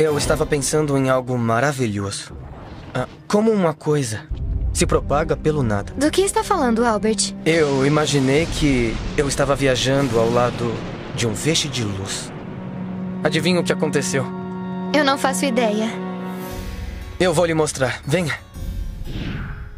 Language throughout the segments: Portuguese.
Eu estava pensando em algo maravilhoso. Ah, como uma coisa se propaga pelo nada. Do que está falando, Albert? Eu imaginei que eu estava viajando ao lado de um feixe de luz. Adivinha o que aconteceu? Eu não faço ideia. Eu vou lhe mostrar. Venha.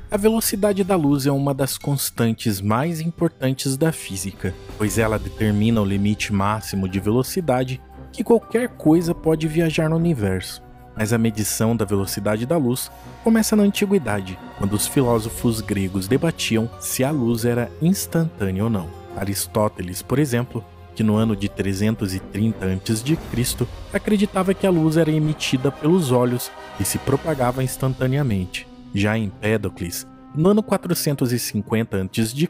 A velocidade da luz é uma das constantes mais importantes da física, pois ela determina o limite máximo de velocidade que qualquer coisa pode viajar no universo. Mas a medição da velocidade da luz começa na antiguidade, quando os filósofos gregos debatiam se a luz era instantânea ou não. Aristóteles, por exemplo, que no ano de 330 a.C. acreditava que a luz era emitida pelos olhos e se propagava instantaneamente. Já Empédocles, no ano 450 a.C.,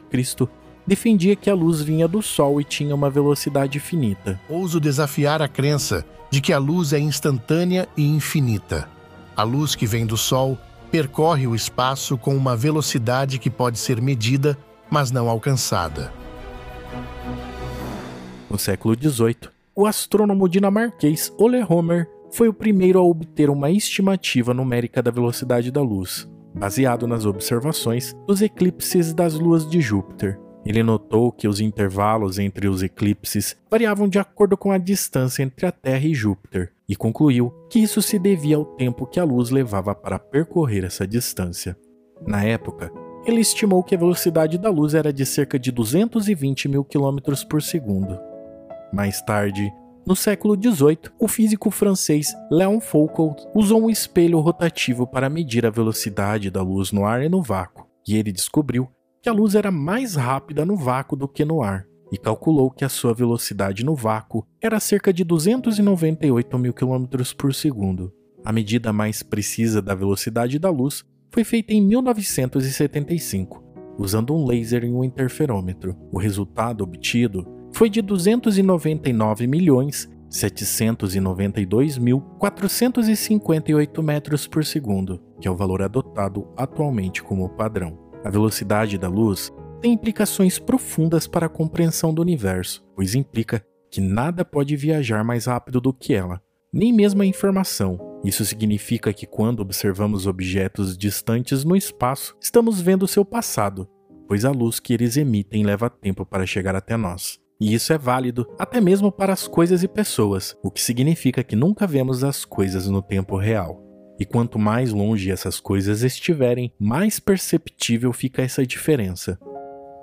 defendia que a luz vinha do Sol e tinha uma velocidade finita. Ouso desafiar a crença de que a luz é instantânea e infinita. A luz que vem do Sol percorre o espaço com uma velocidade que pode ser medida, mas não alcançada. No século XVIII, o astrônomo dinamarquês Ole Homer foi o primeiro a obter uma estimativa numérica da velocidade da luz, baseado nas observações dos eclipses das luas de Júpiter. Ele notou que os intervalos entre os eclipses variavam de acordo com a distância entre a Terra e Júpiter, e concluiu que isso se devia ao tempo que a luz levava para percorrer essa distância. Na época, ele estimou que a velocidade da luz era de cerca de 220 mil quilômetros por segundo. Mais tarde, no século XVIII, o físico francês Léon Foucault usou um espelho rotativo para medir a velocidade da luz no ar e no vácuo, e ele descobriu que a luz era mais rápida no vácuo do que no ar, e calculou que a sua velocidade no vácuo era cerca de 298 mil km por segundo. A medida mais precisa da velocidade da luz foi feita em 1975, usando um laser e um interferômetro. O resultado obtido foi de 299 milhões 792.458 metros por segundo, que é o valor adotado atualmente como padrão. A velocidade da luz tem implicações profundas para a compreensão do universo, pois implica que nada pode viajar mais rápido do que ela, nem mesmo a informação. Isso significa que quando observamos objetos distantes no espaço, estamos vendo seu passado, pois a luz que eles emitem leva tempo para chegar até nós. E isso é válido até mesmo para as coisas e pessoas, o que significa que nunca vemos as coisas no tempo real. E quanto mais longe essas coisas estiverem, mais perceptível fica essa diferença.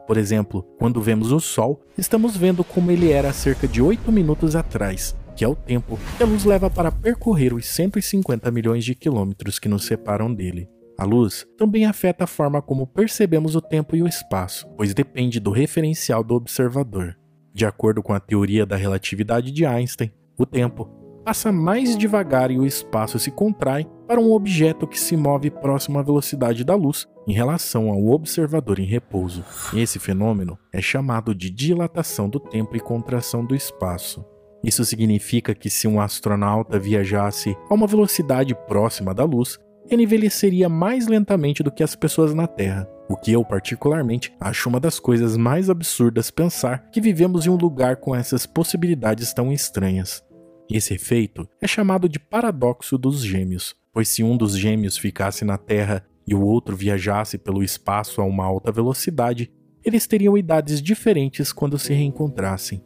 Por exemplo, quando vemos o Sol, estamos vendo como ele era há cerca de 8 minutos atrás, que é o tempo que a luz leva para percorrer os 150 milhões de quilômetros que nos separam dele. A luz também afeta a forma como percebemos o tempo e o espaço, pois depende do referencial do observador. De acordo com a teoria da relatividade de Einstein, o tempo passa mais devagar e o espaço se contrai para um objeto que se move próximo à velocidade da luz em relação ao observador em repouso. Esse fenômeno é chamado de dilatação do tempo e contração do espaço. Isso significa que se um astronauta viajasse a uma velocidade próxima da luz, ele envelheceria mais lentamente do que as pessoas na Terra. O que eu, particularmente, acho uma das coisas mais absurdas pensar que vivemos em um lugar com essas possibilidades tão estranhas. Esse efeito é chamado de paradoxo dos gêmeos, pois se um dos gêmeos ficasse na Terra e o outro viajasse pelo espaço a uma alta velocidade, eles teriam idades diferentes quando se reencontrassem.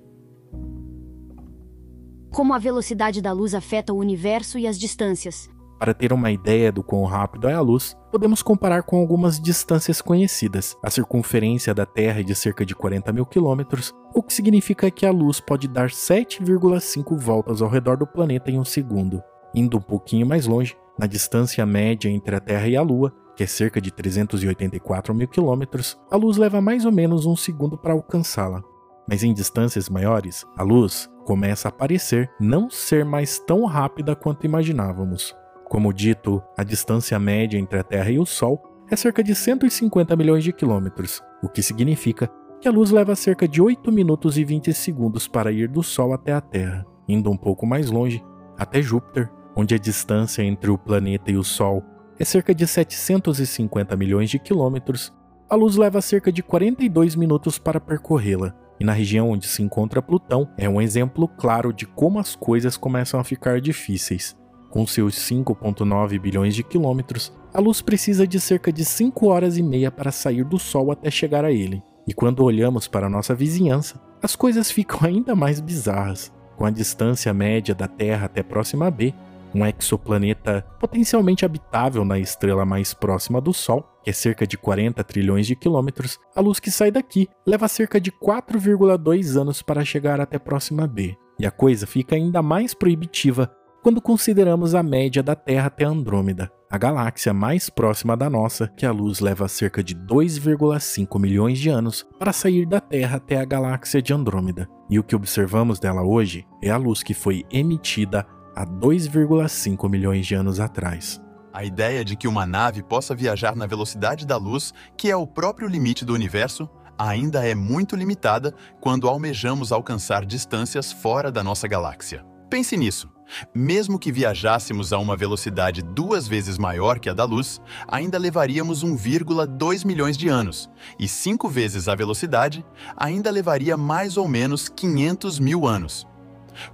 Como a velocidade da luz afeta o universo e as distâncias. Para ter uma ideia do quão rápido é a luz, podemos comparar com algumas distâncias conhecidas. A circunferência da Terra é de cerca de 40 mil quilômetros, o que significa que a luz pode dar 7,5 voltas ao redor do planeta em um segundo. Indo um pouquinho mais longe, na distância média entre a Terra e a Lua, que é cerca de 384 mil quilômetros, a luz leva mais ou menos um segundo para alcançá-la. Mas em distâncias maiores, a luz começa a parecer não ser mais tão rápida quanto imaginávamos. Como dito, a distância média entre a Terra e o Sol é cerca de 150 milhões de quilômetros, o que significa que a luz leva cerca de 8 minutos e 20 segundos para ir do Sol até a Terra. Indo um pouco mais longe, até Júpiter, onde a distância entre o planeta e o Sol é cerca de 750 milhões de quilômetros, a luz leva cerca de 42 minutos para percorrê-la. E na região onde se encontra Plutão é um exemplo claro de como as coisas começam a ficar difíceis. Com seus 5,9 bilhões de quilômetros, a luz precisa de cerca de 5 horas e meia para sair do Sol até chegar a ele. E quando olhamos para nossa vizinhança, as coisas ficam ainda mais bizarras. Com a distância média da Terra até próxima B, um exoplaneta potencialmente habitável na estrela mais próxima do Sol, que é cerca de 40 trilhões de quilômetros, a luz que sai daqui leva cerca de 4,2 anos para chegar até próxima B. E a coisa fica ainda mais proibitiva quando consideramos a média da Terra até Andrômeda, a galáxia mais próxima da nossa, que a luz leva cerca de 2,5 milhões de anos para sair da Terra até a galáxia de Andrômeda. E o que observamos dela hoje é a luz que foi emitida há 2,5 milhões de anos atrás. A ideia de que uma nave possa viajar na velocidade da luz, que é o próprio limite do universo, ainda é muito limitada quando almejamos alcançar distâncias fora da nossa galáxia. Pense nisso. Mesmo que viajássemos a uma velocidade duas vezes maior que a da luz, ainda levaríamos 1,2 milhões de anos, e cinco vezes a velocidade ainda levaria mais ou menos 500 mil anos.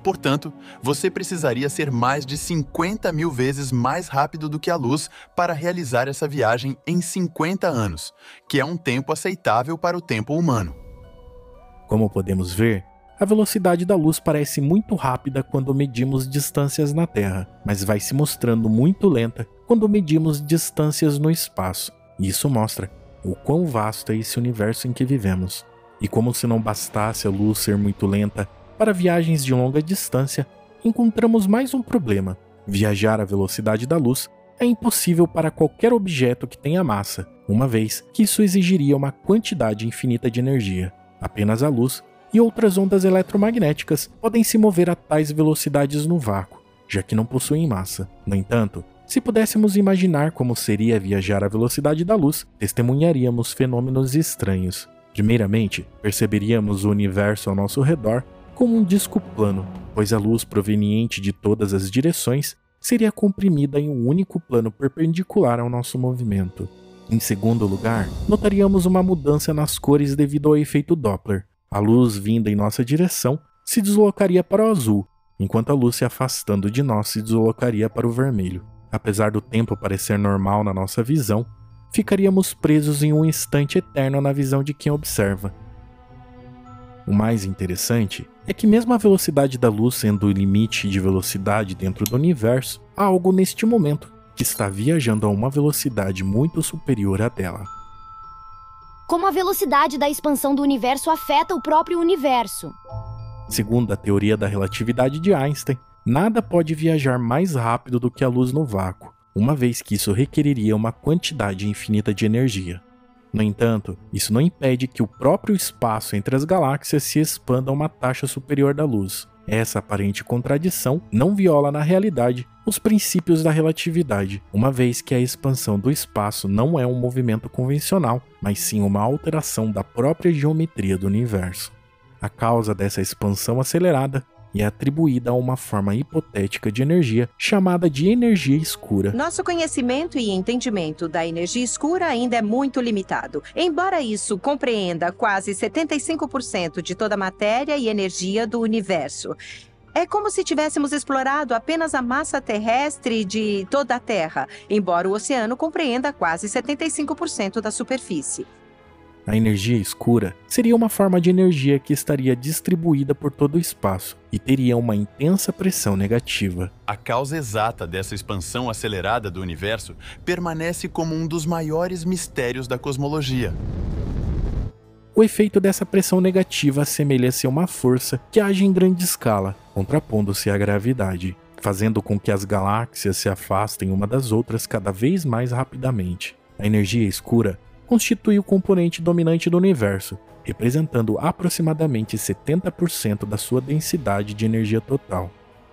Portanto, você precisaria ser mais de 50 mil vezes mais rápido do que a luz para realizar essa viagem em 50 anos, que é um tempo aceitável para o tempo humano. Como podemos ver, a velocidade da luz parece muito rápida quando medimos distâncias na Terra, mas vai se mostrando muito lenta quando medimos distâncias no espaço. Isso mostra o quão vasto é esse universo em que vivemos. E como se não bastasse a luz ser muito lenta para viagens de longa distância, encontramos mais um problema. Viajar à velocidade da luz é impossível para qualquer objeto que tenha massa, uma vez que isso exigiria uma quantidade infinita de energia. Apenas a luz e outras ondas eletromagnéticas podem se mover a tais velocidades no vácuo, já que não possuem massa. No entanto, se pudéssemos imaginar como seria viajar à velocidade da luz, testemunharíamos fenômenos estranhos. Primeiramente, perceberíamos o universo ao nosso redor como um disco plano, pois a luz proveniente de todas as direções seria comprimida em um único plano perpendicular ao nosso movimento. Em segundo lugar, notaríamos uma mudança nas cores devido ao efeito Doppler. A luz vinda em nossa direção se deslocaria para o azul, enquanto a luz se afastando de nós se deslocaria para o vermelho. Apesar do tempo parecer normal na nossa visão, ficaríamos presos em um instante eterno na visão de quem observa. O mais interessante é que, mesmo a velocidade da luz sendo o limite de velocidade dentro do universo, há algo neste momento que está viajando a uma velocidade muito superior à dela. Como a velocidade da expansão do universo afeta o próprio universo. Segundo a teoria da relatividade de Einstein, nada pode viajar mais rápido do que a luz no vácuo, uma vez que isso requeriria uma quantidade infinita de energia. No entanto, isso não impede que o próprio espaço entre as galáxias se expanda a uma taxa superior da luz. Essa aparente contradição não viola na realidade os princípios da relatividade, uma vez que a expansão do espaço não é um movimento convencional, mas sim uma alteração da própria geometria do universo. A causa dessa expansão acelerada e é atribuída a uma forma hipotética de energia chamada de energia escura. Nosso conhecimento e entendimento da energia escura ainda é muito limitado. Embora isso compreenda quase 75% de toda a matéria e energia do universo. É como se tivéssemos explorado apenas a massa terrestre de toda a Terra, embora o oceano compreenda quase 75% da superfície. A energia escura seria uma forma de energia que estaria distribuída por todo o espaço e teria uma intensa pressão negativa. A causa exata dessa expansão acelerada do universo permanece como um dos maiores mistérios da cosmologia. O efeito dessa pressão negativa assemelha-se a uma força que age em grande escala, contrapondo-se à gravidade, fazendo com que as galáxias se afastem uma das outras cada vez mais rapidamente. A energia escura constitui o componente dominante do universo, representando aproximadamente 70% da sua densidade de energia total.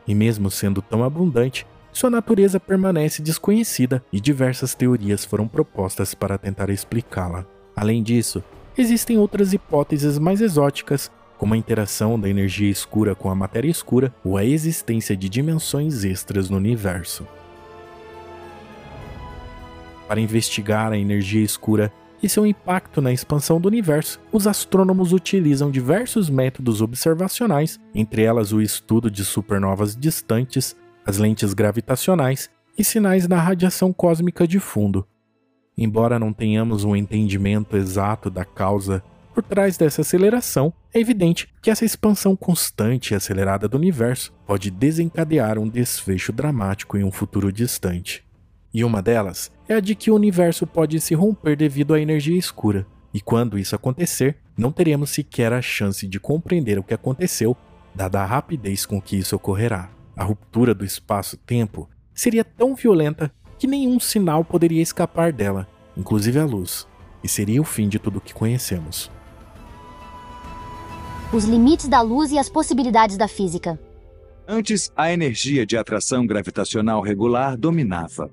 E mesmo sendo tão abundante, sua natureza permanece desconhecida e diversas teorias foram propostas para tentar explicá-la. Além disso, existem outras hipóteses mais exóticas, como a interação da energia escura com a matéria escura ou a existência de dimensões extras no universo. Para investigar a energia escura, e seu impacto na expansão do universo, os astrônomos utilizam diversos métodos observacionais, entre elas o estudo de supernovas distantes, as lentes gravitacionais e sinais da radiação cósmica de fundo. Embora não tenhamos um entendimento exato da causa por trás dessa aceleração, é evidente que essa expansão constante e acelerada do universo pode desencadear um desfecho dramático em um futuro distante. E uma delas é a de que o universo pode se romper devido à energia escura, e quando isso acontecer, não teremos sequer a chance de compreender o que aconteceu, dada a rapidez com que isso ocorrerá. A ruptura do espaço-tempo seria tão violenta que nenhum sinal poderia escapar dela, inclusive a luz, e seria o fim de tudo o que conhecemos os limites da luz e as possibilidades da física. Antes, a energia de atração gravitacional regular dominava.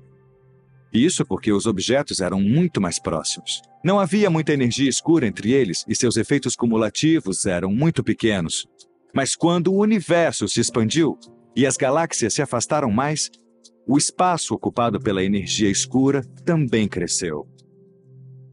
Isso porque os objetos eram muito mais próximos. Não havia muita energia escura entre eles e seus efeitos cumulativos eram muito pequenos. Mas quando o universo se expandiu e as galáxias se afastaram mais, o espaço ocupado pela energia escura também cresceu.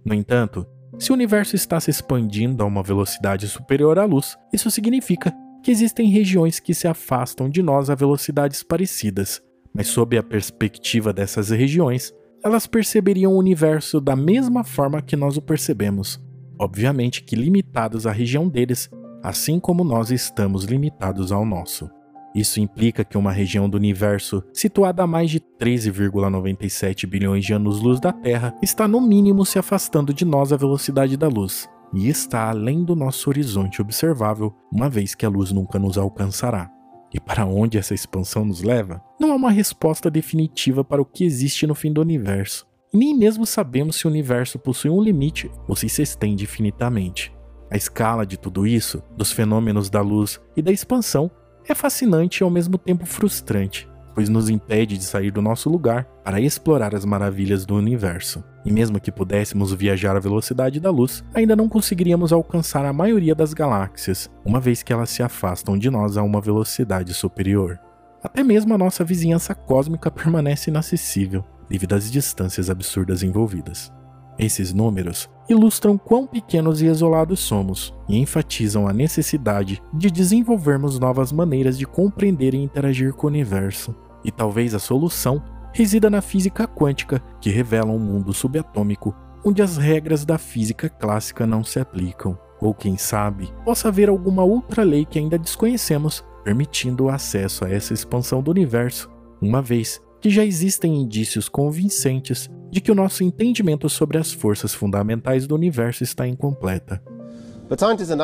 No entanto, se o universo está se expandindo a uma velocidade superior à luz, isso significa que existem regiões que se afastam de nós a velocidades parecidas, mas sob a perspectiva dessas regiões, elas perceberiam o universo da mesma forma que nós o percebemos, obviamente que limitados à região deles, assim como nós estamos limitados ao nosso. Isso implica que uma região do universo situada a mais de 13,97 bilhões de anos-luz da Terra está no mínimo se afastando de nós à velocidade da luz, e está além do nosso horizonte observável, uma vez que a luz nunca nos alcançará. E para onde essa expansão nos leva? Não há uma resposta definitiva para o que existe no fim do universo. Nem mesmo sabemos se o universo possui um limite ou se se estende infinitamente. A escala de tudo isso, dos fenômenos da luz e da expansão, é fascinante e ao mesmo tempo frustrante, pois nos impede de sair do nosso lugar para explorar as maravilhas do universo. E mesmo que pudéssemos viajar à velocidade da luz, ainda não conseguiríamos alcançar a maioria das galáxias, uma vez que elas se afastam de nós a uma velocidade superior. Até mesmo a nossa vizinhança cósmica permanece inacessível, devido às distâncias absurdas envolvidas. Esses números ilustram quão pequenos e isolados somos e enfatizam a necessidade de desenvolvermos novas maneiras de compreender e interagir com o universo. E talvez a solução resida na física quântica, que revela um mundo subatômico onde as regras da física clássica não se aplicam. Ou quem sabe, possa haver alguma outra lei que ainda desconhecemos, permitindo o acesso a essa expansão do universo, uma vez que já existem indícios convincentes de que o nosso entendimento sobre as forças fundamentais do universo está incompleta.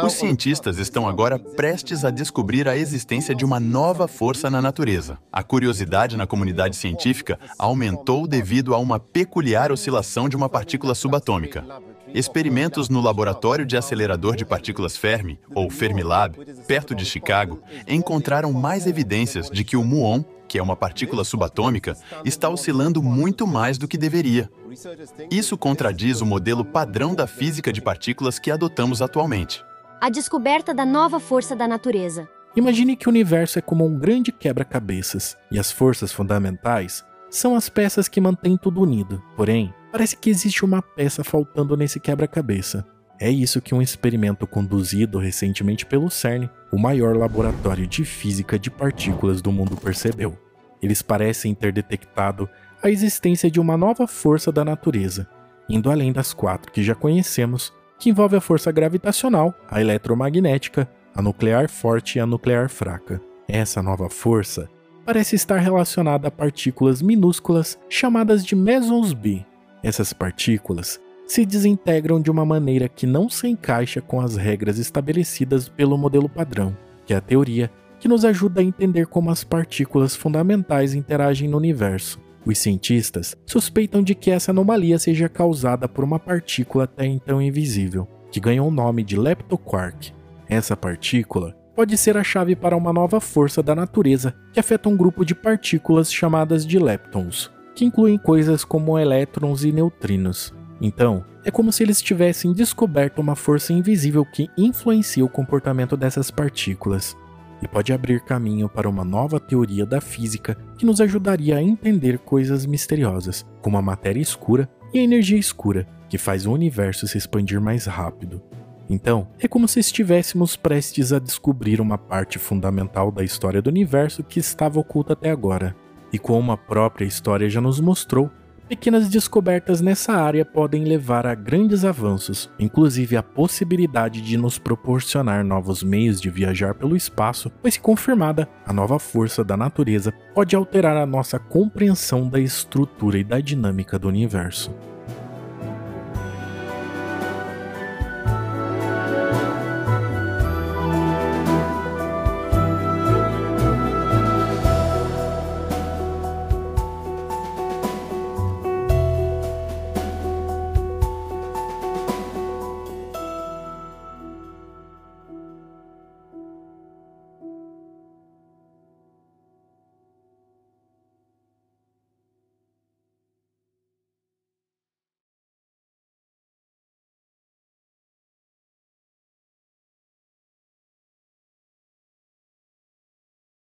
Os cientistas estão agora prestes a descobrir a existência de uma nova força na natureza. A curiosidade na comunidade científica aumentou devido a uma peculiar oscilação de uma partícula subatômica. Experimentos no Laboratório de Acelerador de Partículas Fermi, ou Fermilab, perto de Chicago, encontraram mais evidências de que o muon que é uma partícula subatômica, está oscilando muito mais do que deveria. Isso contradiz o modelo padrão da física de partículas que adotamos atualmente. A descoberta da nova força da natureza. Imagine que o universo é como um grande quebra-cabeças, e as forças fundamentais são as peças que mantêm tudo unido. Porém, parece que existe uma peça faltando nesse quebra-cabeça. É isso que um experimento conduzido recentemente pelo CERN, o maior laboratório de física de partículas do mundo, percebeu. Eles parecem ter detectado a existência de uma nova força da natureza, indo além das quatro que já conhecemos, que envolve a força gravitacional, a eletromagnética, a nuclear forte e a nuclear fraca. Essa nova força parece estar relacionada a partículas minúsculas chamadas de mesons B. Essas partículas se desintegram de uma maneira que não se encaixa com as regras estabelecidas pelo modelo padrão, que é a teoria que nos ajuda a entender como as partículas fundamentais interagem no universo. Os cientistas suspeitam de que essa anomalia seja causada por uma partícula até então invisível, que ganhou o nome de leptoquark. Essa partícula pode ser a chave para uma nova força da natureza que afeta um grupo de partículas chamadas de leptons, que incluem coisas como elétrons e neutrinos. Então, é como se eles tivessem descoberto uma força invisível que influencia o comportamento dessas partículas e pode abrir caminho para uma nova teoria da física que nos ajudaria a entender coisas misteriosas, como a matéria escura e a energia escura, que faz o universo se expandir mais rápido. Então, é como se estivéssemos prestes a descobrir uma parte fundamental da história do universo que estava oculta até agora. E como a própria história já nos mostrou, pequenas descobertas nessa área podem levar a grandes avanços, inclusive a possibilidade de nos proporcionar novos meios de viajar pelo espaço, pois, se confirmada, a nova força da natureza pode alterar a nossa compreensão da estrutura e da dinâmica do universo.